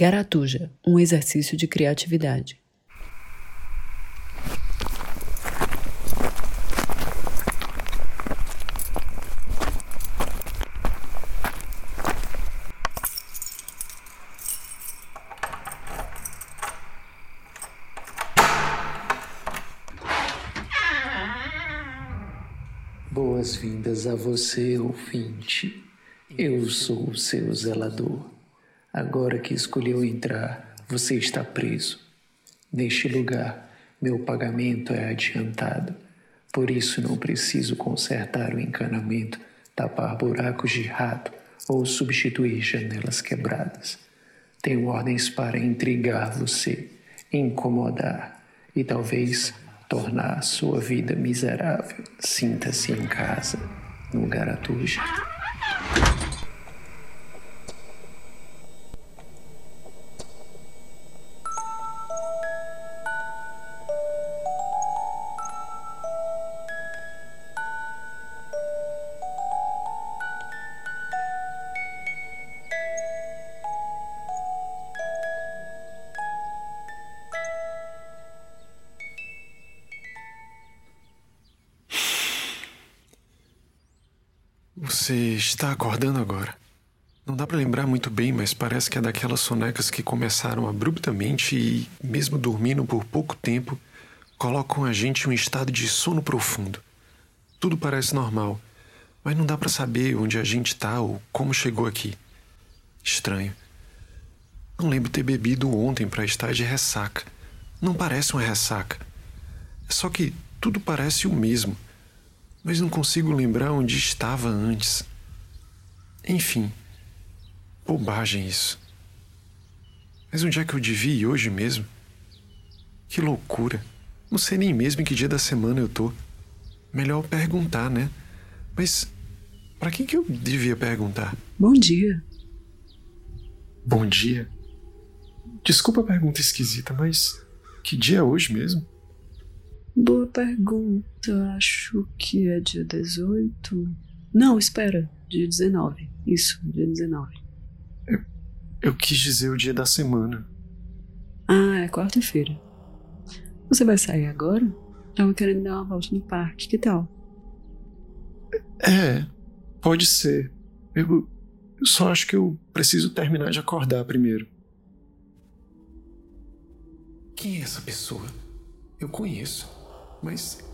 Garatuja, um exercício de criatividade. Boas-vindas a você, ouvinte. Eu sou o seu zelador. Agora que escolheu entrar, você está preso. Neste lugar, meu pagamento é adiantado. Por isso não preciso consertar o encanamento, tapar buracos de rato ou substituir janelas quebradas. Tenho ordens para intrigar você, incomodar e talvez tornar sua vida miserável. Sinta-se em casa, no Garatuja. Está acordando agora. Não dá para lembrar muito bem, mas parece que é daquelas sonecas que começaram abruptamente e, mesmo dormindo por pouco tempo, colocam a gente em um estado de sono profundo. Tudo parece normal, mas não dá para saber onde a gente está ou como chegou aqui. Estranho. Não lembro ter bebido ontem para estar de ressaca. Não parece uma ressaca. É só que tudo parece o mesmo mas não consigo lembrar onde estava antes. Enfim, bobagem isso. Mas onde é que eu devia ir hoje mesmo? Que loucura! Não sei nem mesmo em que dia da semana eu tô. Melhor perguntar, né? Mas para quem que eu devia perguntar? Bom dia. Bom dia. Desculpa a pergunta esquisita, mas que dia é hoje mesmo? Boa pergunta. Acho que é dia 18. Não, espera. Dia 19. Isso, dia 19. Eu, eu quis dizer o dia da semana. Ah, é quarta-feira. Você vai sair agora? Tava querendo dar uma volta no parque, que tal? É, pode ser. Eu, eu só acho que eu preciso terminar de acordar primeiro. Quem é essa pessoa? Eu conheço. Mas.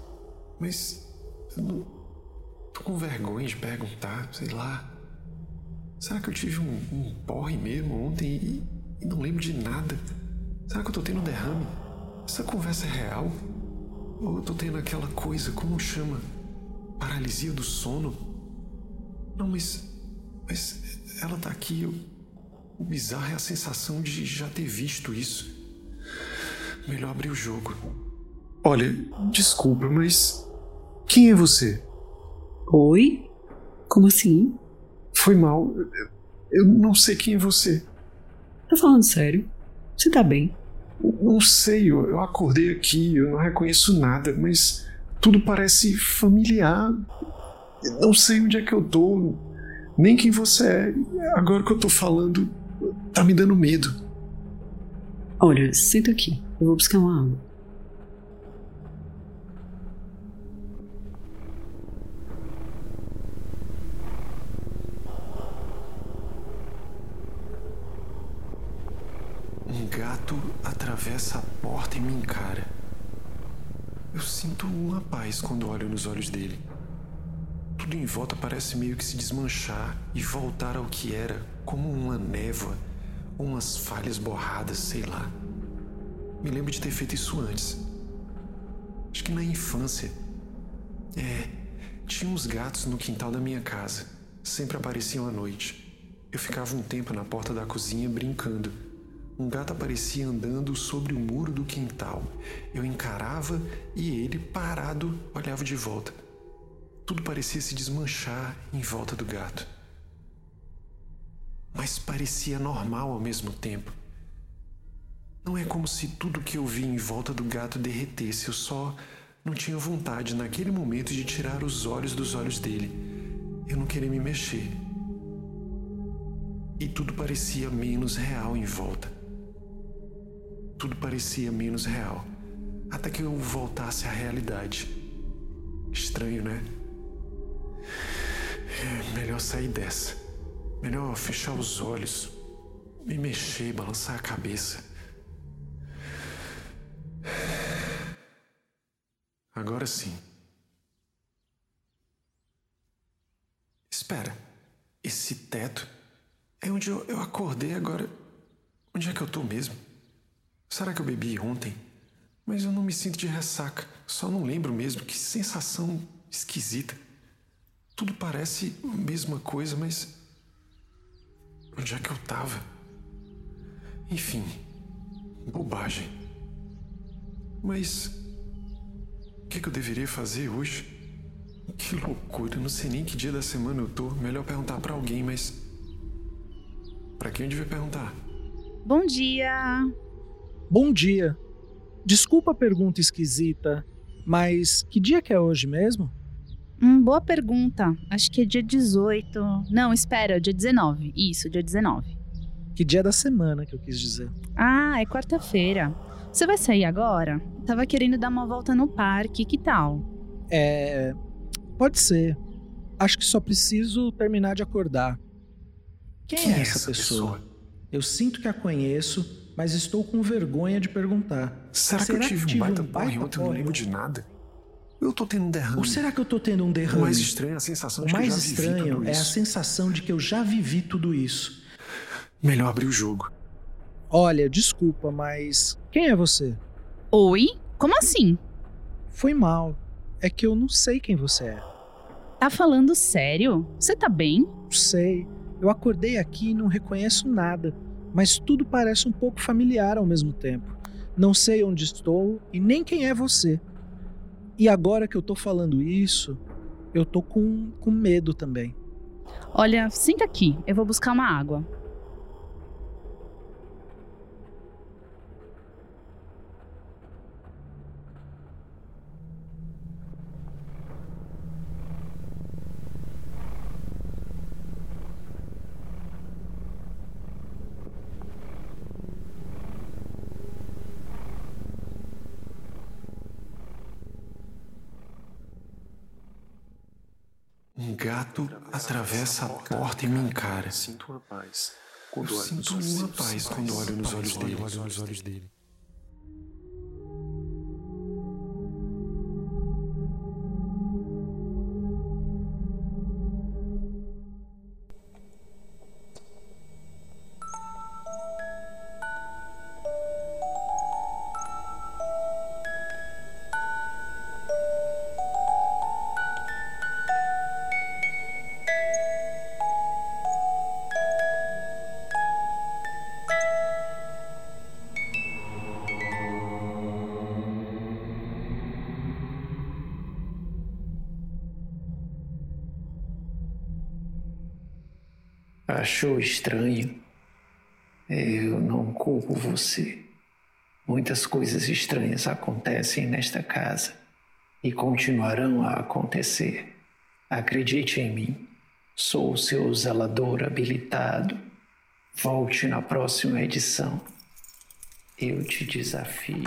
Mas. Eu não. Tô com vergonha de perguntar, sei lá. Será que eu tive um, um porre mesmo ontem e, e não lembro de nada? Será que eu tô tendo um derrame? Essa conversa é real? Ou eu tô tendo aquela coisa, como chama? Paralisia do sono? Não, mas. Mas ela tá aqui. Eu, o bizarro é a sensação de já ter visto isso. Melhor abrir o jogo. Olha, desculpa, mas. Quem é você? Oi? Como assim? Foi mal. Eu não sei quem é você. Tá falando sério? Você tá bem? Não sei, eu acordei aqui, eu não reconheço nada, mas tudo parece familiar. não sei onde é que eu tô, nem quem você é. Agora que eu tô falando, tá me dando medo. Olha, senta aqui, eu vou buscar uma água. Gato atravessa a porta e me encara. Eu sinto uma paz quando olho nos olhos dele. Tudo em volta parece meio que se desmanchar e voltar ao que era, como uma névoa umas falhas borradas, sei lá. Me lembro de ter feito isso antes. Acho que na infância. É, tinha uns gatos no quintal da minha casa. Sempre apareciam à noite. Eu ficava um tempo na porta da cozinha brincando um gato aparecia andando sobre o muro do quintal. Eu encarava e ele, parado, olhava de volta. Tudo parecia se desmanchar em volta do gato. Mas parecia normal ao mesmo tempo. Não é como se tudo que eu vi em volta do gato derretesse, eu só não tinha vontade naquele momento de tirar os olhos dos olhos dele. Eu não queria me mexer. E tudo parecia menos real em volta. Tudo parecia menos real. Até que eu voltasse à realidade. Estranho, né? É melhor sair dessa. Melhor fechar os olhos, me mexer, balançar a cabeça. Agora sim. Espera, esse teto é onde eu, eu acordei agora. Onde é que eu tô mesmo? Será que eu bebi ontem? Mas eu não me sinto de ressaca, só não lembro mesmo. Que sensação esquisita. Tudo parece a mesma coisa, mas. Onde é que eu tava? Enfim, bobagem. Mas. O que, que eu deveria fazer hoje? Que loucura, não sei nem que dia da semana eu tô. Melhor perguntar para alguém, mas. Para quem eu devia perguntar? Bom dia! Bom dia! Desculpa a pergunta esquisita, mas que dia que é hoje mesmo? Hum, boa pergunta. Acho que é dia 18. Não, espera, dia 19. Isso, dia 19. Que dia da semana que eu quis dizer? Ah, é quarta-feira. Você vai sair agora? Tava querendo dar uma volta no parque, que tal? É. Pode ser. Acho que só preciso terminar de acordar. Quem, Quem é, é essa, pessoa? pessoa? Eu sinto que a conheço, mas estou com vergonha de perguntar. Será, Será que eu tive, que tive um baita, um baita ontem? Eu não lembro de nada. Eu tô tendo um derrame. Ou será que eu tô tendo um derrame? O mais estranho é a sensação o de que eu já vivi tudo isso. O mais estranho é a sensação de que eu já vivi tudo isso. Melhor abrir o jogo. Olha, desculpa, mas quem é você? Oi? Como assim? Foi mal. É que eu não sei quem você é. Tá falando sério? Você tá bem? Sei. Eu acordei aqui e não reconheço nada, mas tudo parece um pouco familiar ao mesmo tempo. Não sei onde estou e nem quem é você. E agora que eu tô falando isso, eu tô com, com medo também. Olha, senta aqui, eu vou buscar uma água. Um gato atravessa a porta e me encara. Sinto uma paz. Eu sinto uma paz quando olho nos olhos dele. Achou estranho? Eu não culpo você. Muitas coisas estranhas acontecem nesta casa e continuarão a acontecer. Acredite em mim, sou o seu zelador habilitado. Volte na próxima edição. Eu te desafio.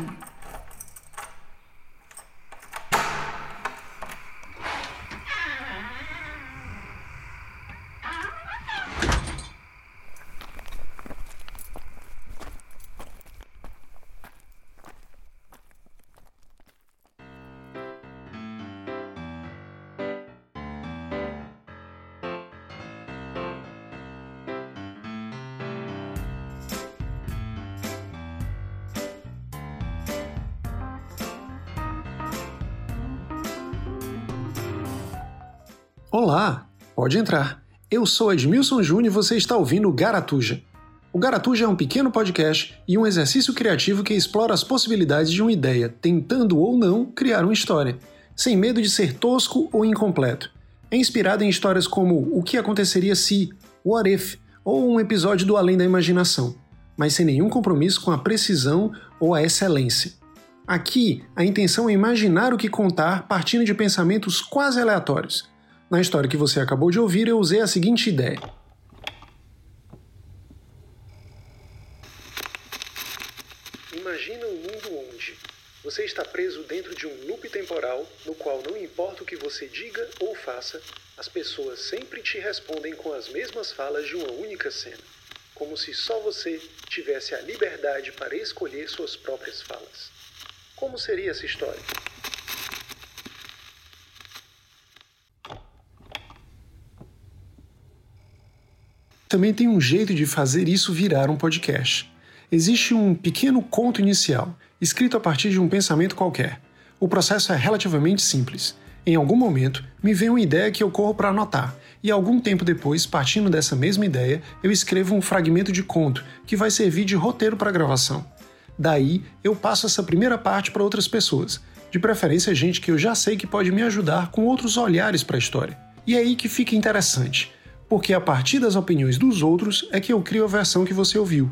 Olá, pode entrar. Eu sou Edmilson Júnior e você está ouvindo Garatuja. O Garatuja é um pequeno podcast e um exercício criativo que explora as possibilidades de uma ideia, tentando ou não criar uma história, sem medo de ser tosco ou incompleto. É inspirado em histórias como O que aconteceria se, What If, ou um episódio do Além da Imaginação, mas sem nenhum compromisso com a precisão ou a excelência. Aqui, a intenção é imaginar o que contar partindo de pensamentos quase aleatórios na história que você acabou de ouvir, eu usei a seguinte ideia. Imagina um mundo onde você está preso dentro de um loop temporal no qual não importa o que você diga ou faça, as pessoas sempre te respondem com as mesmas falas de uma única cena, como se só você tivesse a liberdade para escolher suas próprias falas. Como seria essa história? Também tem um jeito de fazer isso virar um podcast. Existe um pequeno conto inicial, escrito a partir de um pensamento qualquer. O processo é relativamente simples. Em algum momento, me vem uma ideia que eu corro para anotar, e algum tempo depois, partindo dessa mesma ideia, eu escrevo um fragmento de conto que vai servir de roteiro para a gravação. Daí, eu passo essa primeira parte para outras pessoas, de preferência gente que eu já sei que pode me ajudar com outros olhares para a história. E é aí que fica interessante porque a partir das opiniões dos outros é que eu crio a versão que você ouviu.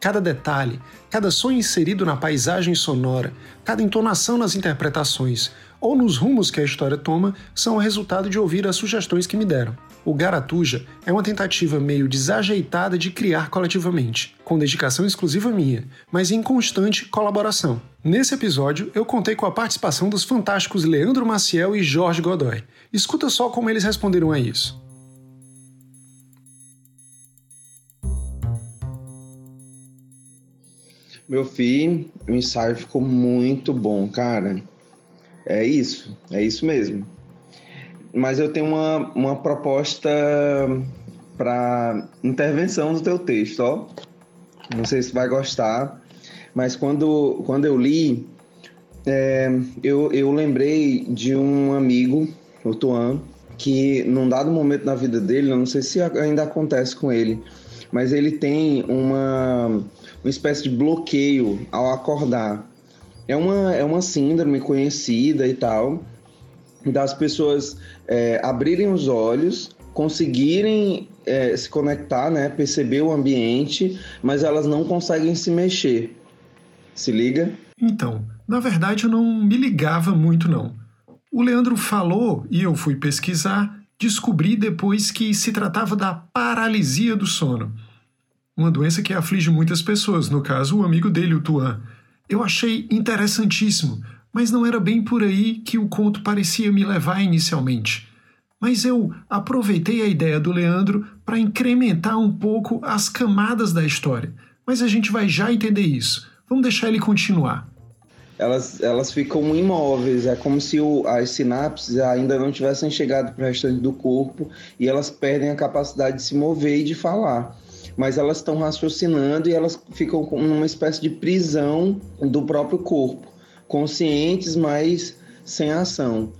Cada detalhe, cada som inserido na paisagem sonora, cada entonação nas interpretações ou nos rumos que a história toma são o resultado de ouvir as sugestões que me deram. O Garatuja é uma tentativa meio desajeitada de criar coletivamente, com dedicação exclusiva minha, mas em constante colaboração. Nesse episódio, eu contei com a participação dos fantásticos Leandro Maciel e Jorge Godoy. Escuta só como eles responderam a isso. Meu filho, o ensaio ficou muito bom, cara. É isso, é isso mesmo. Mas eu tenho uma, uma proposta para intervenção do teu texto, ó. Não sei se vai gostar, mas quando, quando eu li, é, eu, eu lembrei de um amigo, o Tuan, que num dado momento na vida dele, não sei se ainda acontece com ele, mas ele tem uma uma espécie de bloqueio ao acordar. É uma, é uma síndrome conhecida e tal, das pessoas é, abrirem os olhos, conseguirem é, se conectar, né, perceber o ambiente, mas elas não conseguem se mexer. Se liga? Então, na verdade eu não me ligava muito não. O Leandro falou e eu fui pesquisar, descobri depois que se tratava da paralisia do sono uma doença que aflige muitas pessoas, no caso, o amigo dele, o Tuan. Eu achei interessantíssimo, mas não era bem por aí que o conto parecia me levar inicialmente. Mas eu aproveitei a ideia do Leandro para incrementar um pouco as camadas da história. Mas a gente vai já entender isso. Vamos deixar ele continuar. Elas, elas ficam imóveis, é como se o, as sinapses ainda não tivessem chegado para o restante do corpo e elas perdem a capacidade de se mover e de falar mas elas estão raciocinando e elas ficam com uma espécie de prisão do próprio corpo, conscientes, mas sem ação.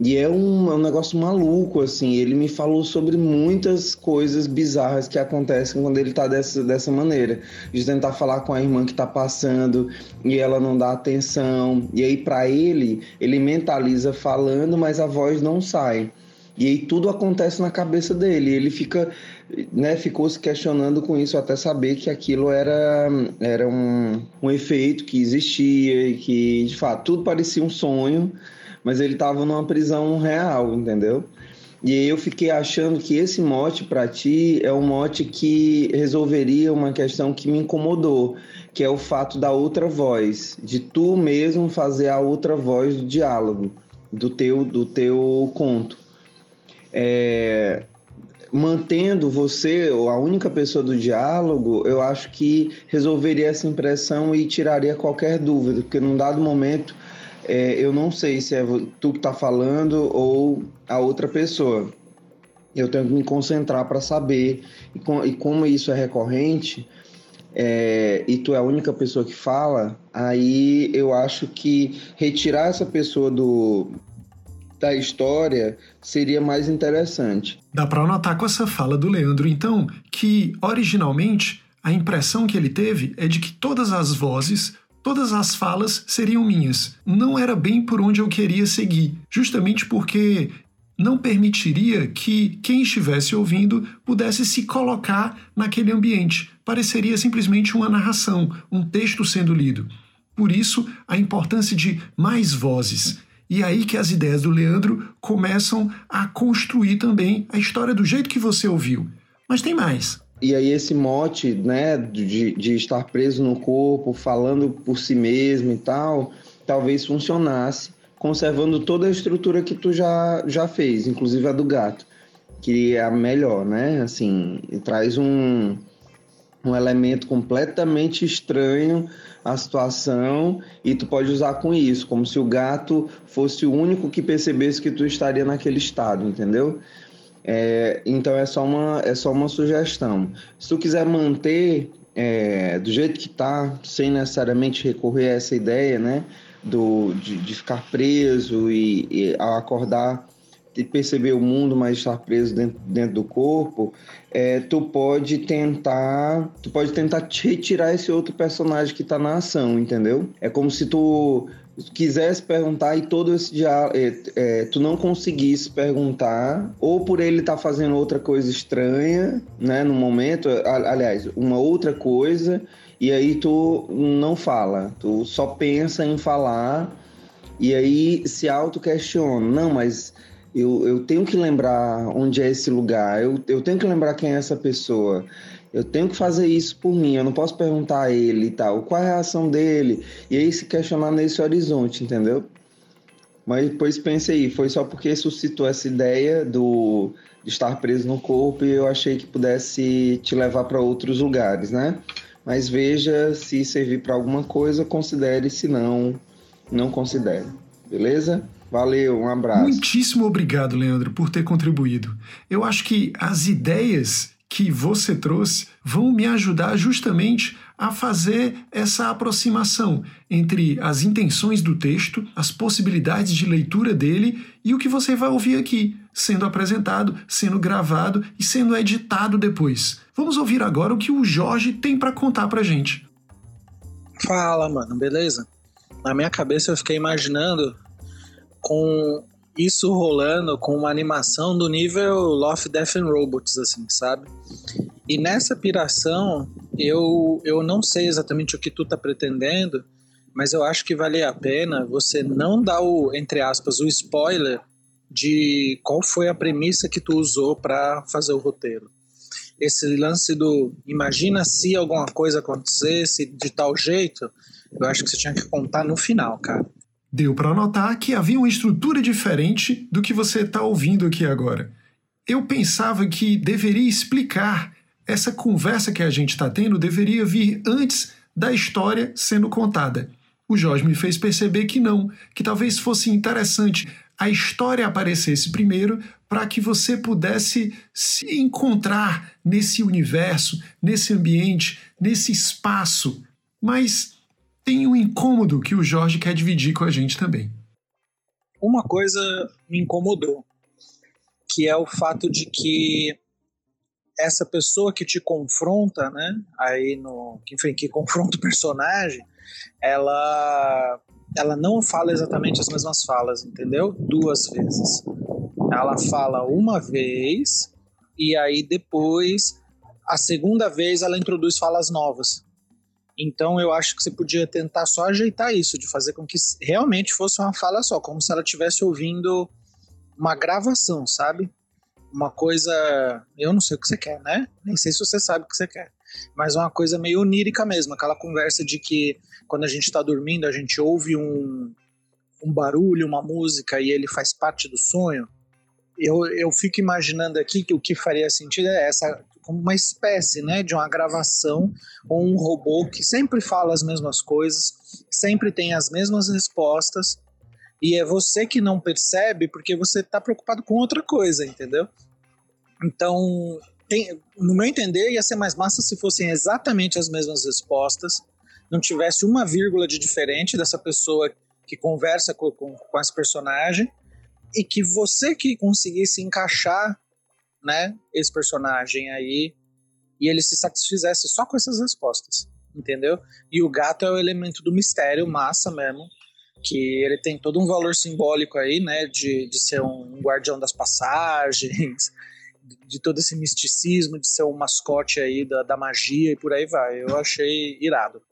E é um, é um, negócio maluco, assim. Ele me falou sobre muitas coisas bizarras que acontecem quando ele tá dessa, dessa maneira. De tentar falar com a irmã que tá passando e ela não dá atenção. E aí, para ele, ele mentaliza falando, mas a voz não sai. E aí tudo acontece na cabeça dele. Ele fica, né, ficou se questionando com isso até saber que aquilo era, era um, um efeito que existia e que, de fato, tudo parecia um sonho, mas ele estava numa prisão real, entendeu? E aí eu fiquei achando que esse mote para ti é um mote que resolveria uma questão que me incomodou, que é o fato da outra voz, de tu mesmo fazer a outra voz do diálogo, do teu, do teu conto é, mantendo você a única pessoa do diálogo, eu acho que resolveria essa impressão e tiraria qualquer dúvida, porque num dado momento é, eu não sei se é tu que está falando ou a outra pessoa. Eu tenho que me concentrar para saber. E, com, e, como isso é recorrente, é, e tu é a única pessoa que fala, aí eu acho que retirar essa pessoa do, da história seria mais interessante. Dá para notar com essa fala do Leandro, então, que originalmente a impressão que ele teve é de que todas as vozes, todas as falas seriam minhas. Não era bem por onde eu queria seguir, justamente porque não permitiria que quem estivesse ouvindo pudesse se colocar naquele ambiente. Pareceria simplesmente uma narração, um texto sendo lido. Por isso, a importância de mais vozes. E aí que as ideias do Leandro começam a construir também a história do jeito que você ouviu. Mas tem mais. e aí esse mote, né, de, de estar preso no corpo, falando por si mesmo e tal, talvez funcionasse, conservando toda a estrutura que tu já, já fez, inclusive a do gato, que é a melhor, né? Assim, traz um, um elemento completamente estranho à situação e tu pode usar com isso, como se o gato fosse o único que percebesse que tu estaria naquele estado, entendeu? É, então é só, uma, é só uma sugestão. Se tu quiser manter é, do jeito que tá, sem necessariamente recorrer a essa ideia, né? Do, de, de ficar preso e, e ao acordar de perceber o mundo, mas estar preso dentro, dentro do corpo, é, tu pode tentar, tu pode tentar retirar esse outro personagem que está na ação, entendeu? É como se tu quisesse perguntar e todo esse diálogo, é, é, tu não conseguisse perguntar, ou por ele estar tá fazendo outra coisa estranha, né, no momento, aliás, uma outra coisa, e aí tu não fala, tu só pensa em falar, e aí se auto-questiona, não, mas eu, eu tenho que lembrar onde é esse lugar, eu, eu tenho que lembrar quem é essa pessoa, eu tenho que fazer isso por mim, eu não posso perguntar a ele e tal, qual a reação dele, e aí se questionar nesse horizonte, entendeu? Mas depois pense aí, foi só porque suscitou essa ideia do, de estar preso no corpo e eu achei que pudesse te levar para outros lugares, né? Mas veja se servir para alguma coisa, considere, se não, não considere. Beleza? Valeu, um abraço. Muitíssimo obrigado, Leandro, por ter contribuído. Eu acho que as ideias que você trouxe vão me ajudar justamente a fazer essa aproximação entre as intenções do texto, as possibilidades de leitura dele e o que você vai ouvir aqui, sendo apresentado, sendo gravado e sendo editado depois. Vamos ouvir agora o que o Jorge tem para contar pra gente. Fala, mano, beleza? Na minha cabeça eu fiquei imaginando com isso rolando com uma animação do nível Love, Death and Robots, assim, sabe? E nessa piração, eu, eu não sei exatamente o que tu tá pretendendo, mas eu acho que vale a pena você não dar o, entre aspas, o spoiler de qual foi a premissa que tu usou para fazer o roteiro. Esse lance do imagina se alguma coisa acontecesse de tal jeito, eu acho que você tinha que contar no final, cara. Deu para notar que havia uma estrutura diferente do que você está ouvindo aqui agora. Eu pensava que deveria explicar essa conversa que a gente está tendo deveria vir antes da história sendo contada. O Jorge me fez perceber que não, que talvez fosse interessante a história aparecesse primeiro para que você pudesse se encontrar nesse universo, nesse ambiente, nesse espaço. Mas tem um incômodo que o Jorge quer dividir com a gente também. Uma coisa me incomodou, que é o fato de que essa pessoa que te confronta, né, aí no, enfim, que confronta o personagem, ela ela não fala exatamente as mesmas falas, entendeu? Duas vezes. Ela fala uma vez e aí depois a segunda vez ela introduz falas novas. Então eu acho que você podia tentar só ajeitar isso, de fazer com que realmente fosse uma fala só, como se ela estivesse ouvindo uma gravação, sabe? Uma coisa. Eu não sei o que você quer, né? Nem sei se você sabe o que você quer. Mas uma coisa meio onírica mesmo, aquela conversa de que quando a gente está dormindo, a gente ouve um, um barulho, uma música e ele faz parte do sonho. Eu, eu fico imaginando aqui que o que faria sentido é essa como uma espécie né, de uma gravação ou um robô que sempre fala as mesmas coisas, sempre tem as mesmas respostas, e é você que não percebe porque você está preocupado com outra coisa, entendeu? Então, tem, no meu entender, ia ser mais massa se fossem exatamente as mesmas respostas, não tivesse uma vírgula de diferente dessa pessoa que conversa com, com, com esse personagem, e que você que conseguisse encaixar né, esse personagem aí e ele se satisfizesse só com essas respostas, entendeu? E o gato é o elemento do mistério, massa mesmo, que ele tem todo um valor simbólico aí, né, de, de ser um guardião das passagens, de todo esse misticismo, de ser um mascote aí da, da magia e por aí vai. Eu achei irado.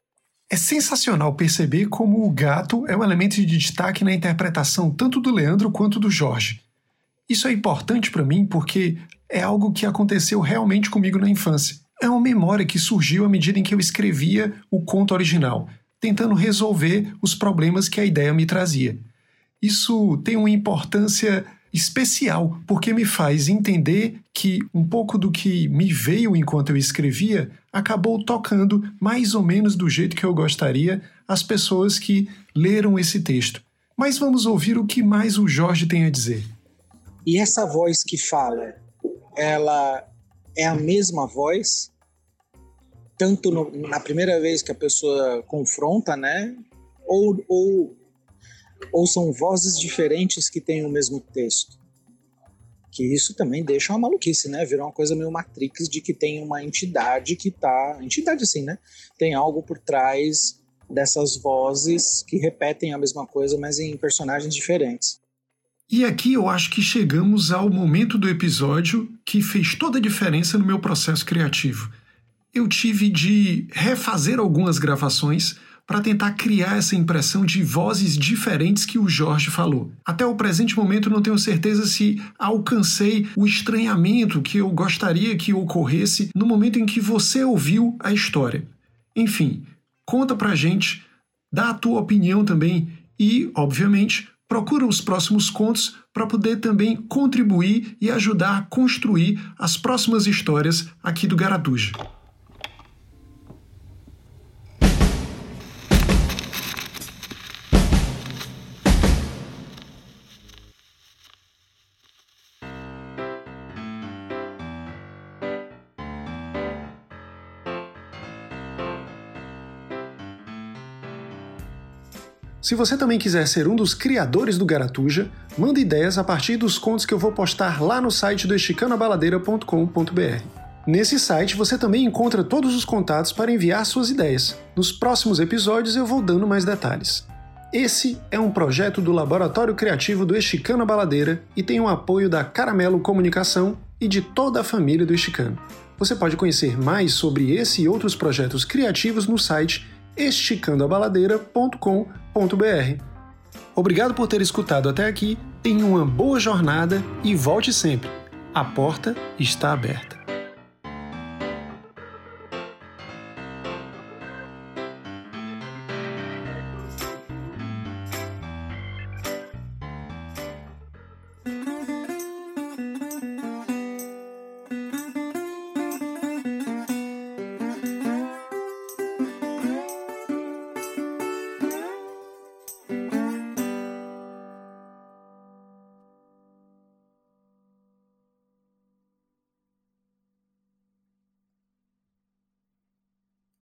É sensacional perceber como o gato é um elemento de destaque na interpretação tanto do Leandro quanto do Jorge. Isso é importante para mim porque é algo que aconteceu realmente comigo na infância. é uma memória que surgiu à medida em que eu escrevia o conto original, tentando resolver os problemas que a ideia me trazia. Isso tem uma importância especial, porque me faz entender que um pouco do que me veio enquanto eu escrevia acabou tocando mais ou menos do jeito que eu gostaria as pessoas que leram esse texto. Mas vamos ouvir o que mais o Jorge tem a dizer. E essa voz que fala, ela é a mesma voz, tanto no, na primeira vez que a pessoa confronta, né? Ou, ou, ou são vozes diferentes que têm o mesmo texto. Que isso também deixa uma maluquice, né? Virou uma coisa meio Matrix de que tem uma entidade que tá. Entidade assim, né? Tem algo por trás dessas vozes que repetem a mesma coisa, mas em personagens diferentes. E aqui eu acho que chegamos ao momento do episódio que fez toda a diferença no meu processo criativo. Eu tive de refazer algumas gravações para tentar criar essa impressão de vozes diferentes que o Jorge falou. Até o presente momento não tenho certeza se alcancei o estranhamento que eu gostaria que ocorresse no momento em que você ouviu a história. Enfim, conta pra gente, dá a tua opinião também e, obviamente, procura os próximos contos para poder também contribuir e ajudar a construir as próximas histórias aqui do Garatuja. Se você também quiser ser um dos criadores do Garatuja, manda ideias a partir dos contos que eu vou postar lá no site do esticanoabaladeira.com.br. Nesse site você também encontra todos os contatos para enviar suas ideias. Nos próximos episódios eu vou dando mais detalhes. Esse é um projeto do Laboratório Criativo do Esticano Baladeira e tem o apoio da Caramelo Comunicação e de toda a família do Esticano. Você pode conhecer mais sobre esse e outros projetos criativos no site esticandoabaladeira.com.br. Obrigado por ter escutado até aqui, tenha uma boa jornada e volte sempre. A porta está aberta.